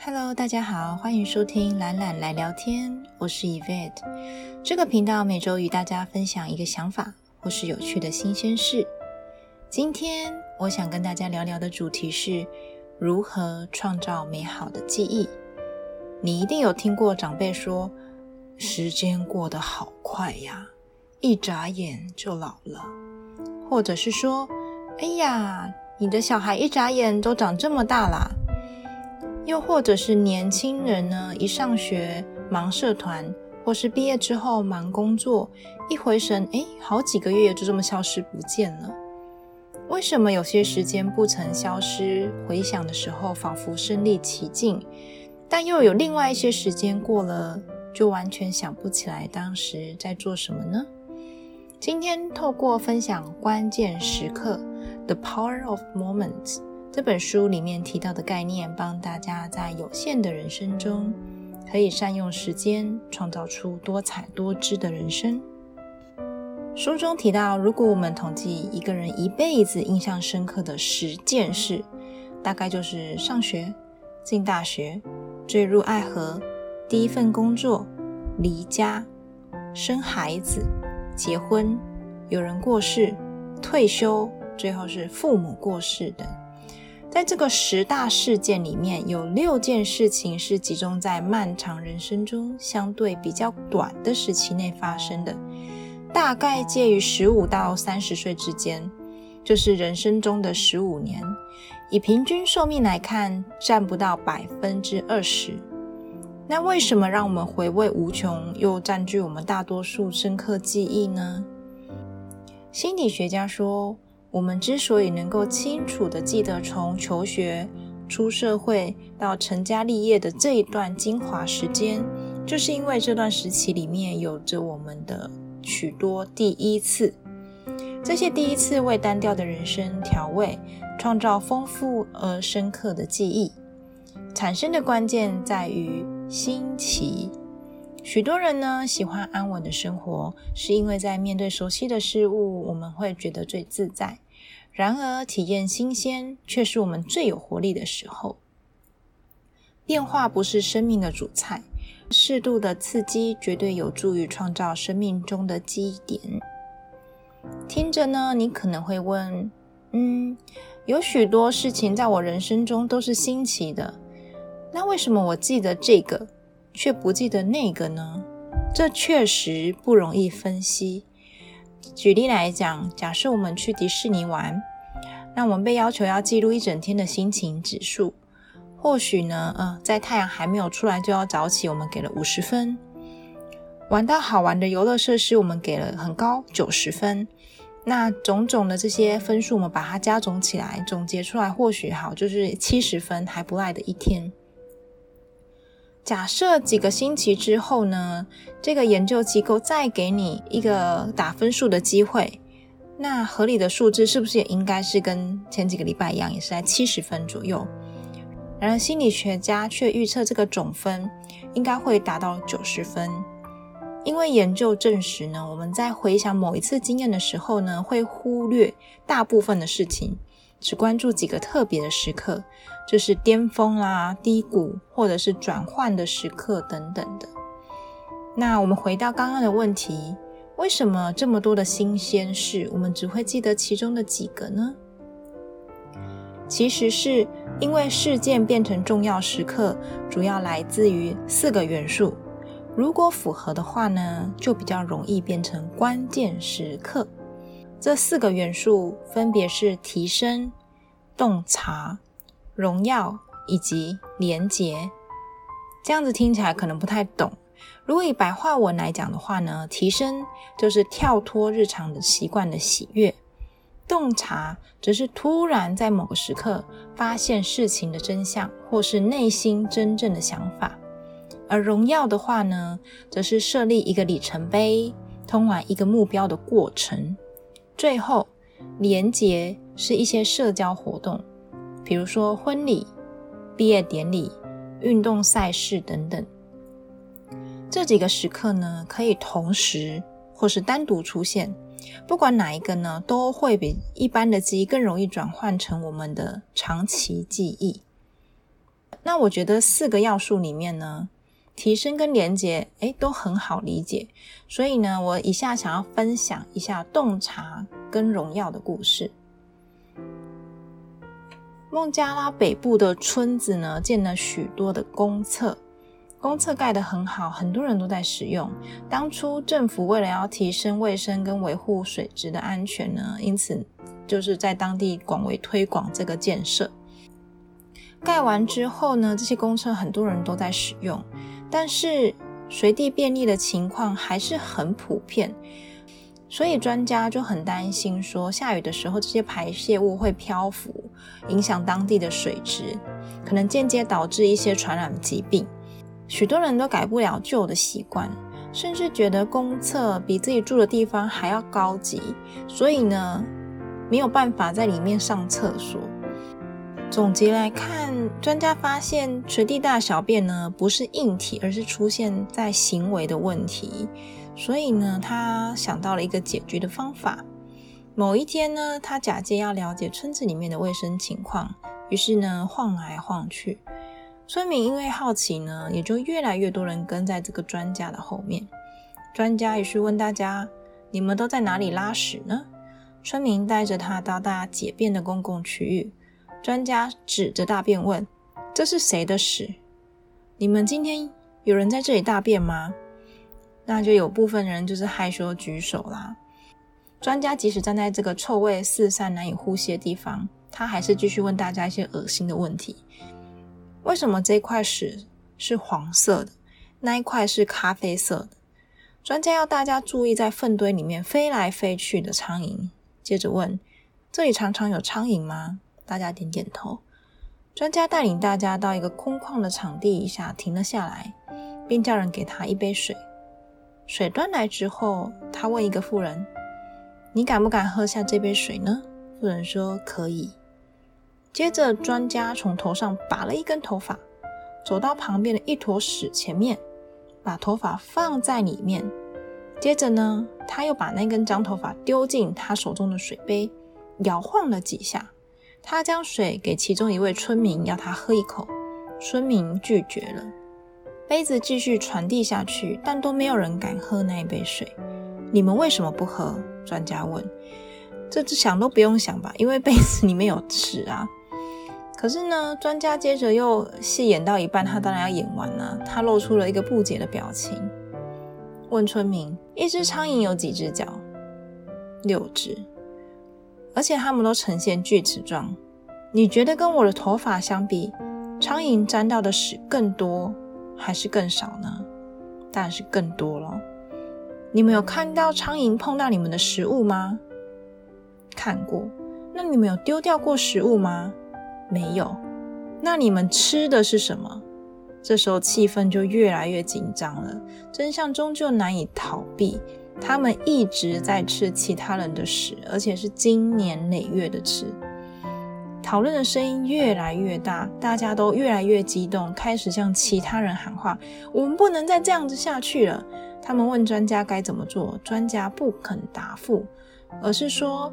Hello，大家好，欢迎收听懒懒来聊天，我是 Evette。这个频道每周与大家分享一个想法或是有趣的新鲜事。今天我想跟大家聊聊的主题是如何创造美好的记忆。你一定有听过长辈说，时间过得好快呀，一眨眼就老了，或者是说，哎呀，你的小孩一眨眼都长这么大啦。又或者是年轻人呢，一上学忙社团，或是毕业之后忙工作，一回神，诶，好几个月就这么消失不见了。为什么有些时间不曾消失？回想的时候仿佛身历其境，但又有另外一些时间过了，就完全想不起来当时在做什么呢？今天透过分享关键时刻，The Power of Moments。这本书里面提到的概念，帮大家在有限的人生中，可以善用时间，创造出多彩多姿的人生。书中提到，如果我们统计一个人一辈子印象深刻的十件事，大概就是上学、进大学、坠入爱河、第一份工作、离家、生孩子、结婚、有人过世、退休，最后是父母过世等。在这个十大事件里面，有六件事情是集中在漫长人生中相对比较短的时期内发生的，大概介于十五到三十岁之间，就是人生中的十五年。以平均寿命来看，占不到百分之二十。那为什么让我们回味无穷，又占据我们大多数深刻记忆呢？心理学家说，我们之所以能够清楚地记得从求学、出社会到成家立业的这一段精华时间，就是因为这段时期里面有着我们的许多第一次。这些第一次为单调的人生调味，创造丰富而深刻的记忆。产生的关键在于新奇。许多人呢喜欢安稳的生活，是因为在面对熟悉的事物，我们会觉得最自在。然而，体验新鲜却是我们最有活力的时候。变化不是生命的主菜，适度的刺激绝对有助于创造生命中的记忆点。听着呢，你可能会问：嗯，有许多事情在我人生中都是新奇的，那为什么我记得这个？却不记得那个呢？这确实不容易分析。举例来讲，假设我们去迪士尼玩，那我们被要求要记录一整天的心情指数。或许呢，呃，在太阳还没有出来就要早起，我们给了五十分。玩到好玩的游乐设施，我们给了很高九十分。那种种的这些分数，我们把它加总起来，总结出来，或许好就是七十分，还不赖的一天。假设几个星期之后呢，这个研究机构再给你一个打分数的机会，那合理的数字是不是也应该是跟前几个礼拜一样，也是在七十分左右？然而心理学家却预测这个总分应该会达到九十分，因为研究证实呢，我们在回想某一次经验的时候呢，会忽略大部分的事情。只关注几个特别的时刻，就是巅峰啦、低谷，或者是转换的时刻等等的。那我们回到刚刚的问题，为什么这么多的新鲜事，我们只会记得其中的几个呢？其实是因为事件变成重要时刻，主要来自于四个元素。如果符合的话呢，就比较容易变成关键时刻。这四个元素分别是提升、洞察、荣耀以及连结。这样子听起来可能不太懂。如果以白话文来讲的话呢，提升就是跳脱日常的习惯的喜悦；洞察则是突然在某个时刻发现事情的真相，或是内心真正的想法；而荣耀的话呢，则是设立一个里程碑，通往一个目标的过程。最后，连结是一些社交活动，比如说婚礼、毕业典礼、运动赛事等等。这几个时刻呢，可以同时或是单独出现，不管哪一个呢，都会比一般的记忆更容易转换成我们的长期记忆。那我觉得四个要素里面呢，提升跟连接，诶，都很好理解。所以呢，我以下想要分享一下洞察跟荣耀的故事。孟加拉北部的村子呢，建了许多的公厕。公厕盖得很好，很多人都在使用。当初政府为了要提升卫生跟维护水质的安全呢，因此就是在当地广为推广这个建设。盖完之后呢，这些公厕很多人都在使用，但是随地便利的情况还是很普遍，所以专家就很担心说，下雨的时候这些排泄物会漂浮，影响当地的水质，可能间接导致一些传染疾病。许多人都改不了旧的习惯，甚至觉得公厕比自己住的地方还要高级，所以呢，没有办法在里面上厕所。总结来看，专家发现随地大小便呢，不是硬体，而是出现在行为的问题。所以呢，他想到了一个解决的方法。某一天呢，他假借要了解村子里面的卫生情况，于是呢，晃来晃去。村民因为好奇呢，也就越来越多人跟在这个专家的后面。专家于是问大家：“你们都在哪里拉屎呢？”村民带着他到大家解便的公共区域。专家指着大便问：“这是谁的屎？你们今天有人在这里大便吗？”那就有部分人就是害羞举手啦。专家即使站在这个臭味四散、难以呼吸的地方，他还是继续问大家一些恶心的问题。为什么这块屎是黄色的，那一块是咖啡色的？专家要大家注意在粪堆里面飞来飞去的苍蝇。接着问：这里常常有苍蝇吗？大家点点头。专家带领大家到一个空旷的场地下停了下来，并叫人给他一杯水。水端来之后，他问一个妇人：“你敢不敢喝下这杯水呢？”妇人说：“可以。”接着，专家从头上拔了一根头发，走到旁边的一坨屎前面，把头发放在里面。接着呢，他又把那根脏头发丢进他手中的水杯，摇晃了几下。他将水给其中一位村民，要他喝一口。村民拒绝了。杯子继续传递下去，但都没有人敢喝那一杯水。你们为什么不喝？专家问。这只想都不用想吧，因为杯子里面有屎啊。可是呢，专家接着又戏演到一半，他当然要演完了。他露出了一个不解的表情，问村民：“一只苍蝇有几只脚？”六只，而且它们都呈现锯齿状。你觉得跟我的头发相比，苍蝇沾到的屎更多还是更少呢？当然是更多了。你们有看到苍蝇碰到你们的食物吗？看过。那你们有丢掉过食物吗？没有，那你们吃的是什么？这时候气氛就越来越紧张了。真相终究难以逃避，他们一直在吃其他人的屎，而且是经年累月的吃。讨论的声音越来越大，大家都越来越激动，开始向其他人喊话：“我们不能再这样子下去了。”他们问专家该怎么做，专家不肯答复，而是说。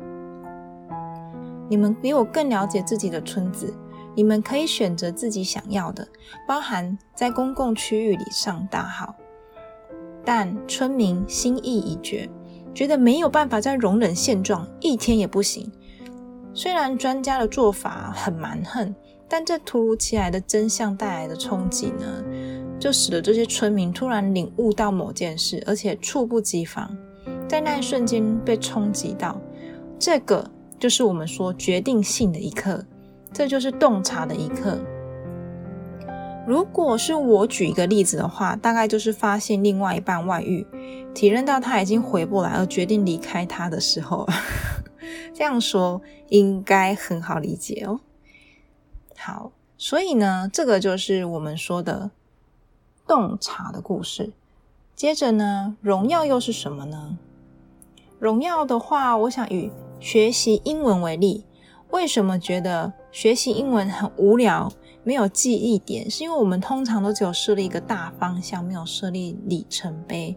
你们比我更了解自己的村子，你们可以选择自己想要的，包含在公共区域里上大号。但村民心意已决，觉得没有办法再容忍现状，一天也不行。虽然专家的做法很蛮横，但这突如其来的真相带来的冲击呢，就使得这些村民突然领悟到某件事，而且猝不及防，在那一瞬间被冲击到这个。就是我们说决定性的一刻，这就是洞察的一刻。如果是我举一个例子的话，大概就是发现另外一半外遇，体认到他已经回不来，而决定离开他的时候，这样说应该很好理解哦。好，所以呢，这个就是我们说的洞察的故事。接着呢，荣耀又是什么呢？荣耀的话，我想与学习英文为例，为什么觉得学习英文很无聊，没有记忆点？是因为我们通常都只有设立一个大方向，没有设立里程碑。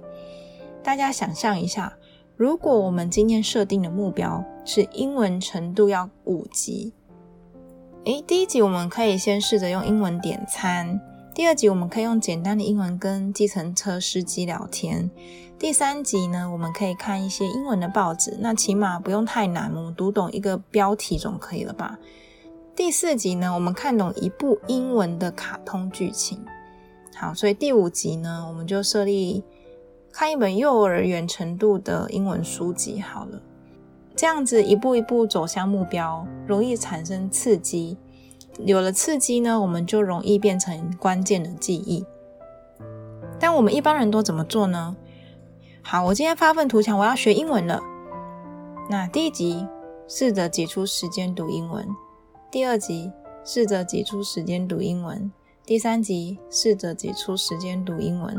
大家想象一下，如果我们今天设定的目标是英文程度要五级，诶，第一集我们可以先试着用英文点餐，第二集我们可以用简单的英文跟计程车司机聊天，第三集呢，我们可以看一些英文的报纸，那起码不用太难，我们读懂一个标题总可以了吧？第四集呢，我们看懂一部英文的卡通剧情。好，所以第五集呢，我们就设立看一本幼儿园程度的英文书籍好了。这样子一步一步走向目标，容易产生刺激。有了刺激呢，我们就容易变成关键的记忆。但我们一般人都怎么做呢？好，我今天发份图强，我要学英文了。那第一集，试着挤出时间读英文；第二集，试着挤出时间读英文；第三集，试着挤出时间读英文；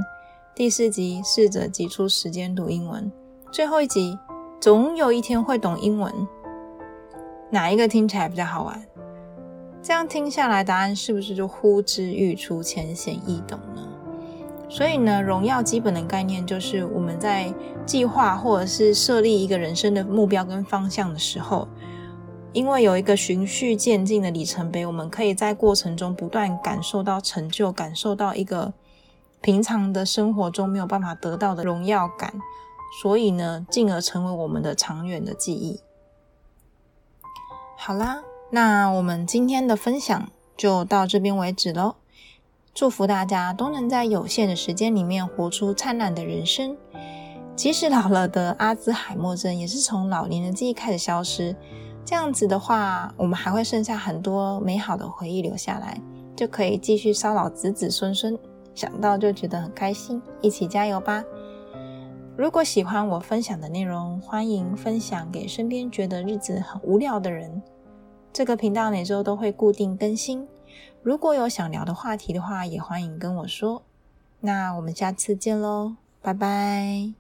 第四集，试着挤出时间读英文；最后一集。总有一天会懂英文，哪一个听起来比较好玩？这样听下来，答案是不是就呼之欲出、浅显易懂呢？所以呢，荣耀基本的概念就是我们在计划或者是设立一个人生的目标跟方向的时候，因为有一个循序渐进的里程碑，我们可以在过程中不断感受到成就，感受到一个平常的生活中没有办法得到的荣耀感。所以呢，进而成为我们的长远的记忆。好啦，那我们今天的分享就到这边为止喽。祝福大家都能在有限的时间里面活出灿烂的人生。即使老了的阿兹海默症，也是从老年的记忆开始消失。这样子的话，我们还会剩下很多美好的回忆留下来，就可以继续骚扰子子孙孙。想到就觉得很开心，一起加油吧！如果喜欢我分享的内容，欢迎分享给身边觉得日子很无聊的人。这个频道每周都会固定更新。如果有想聊的话题的话，也欢迎跟我说。那我们下次见喽，拜拜。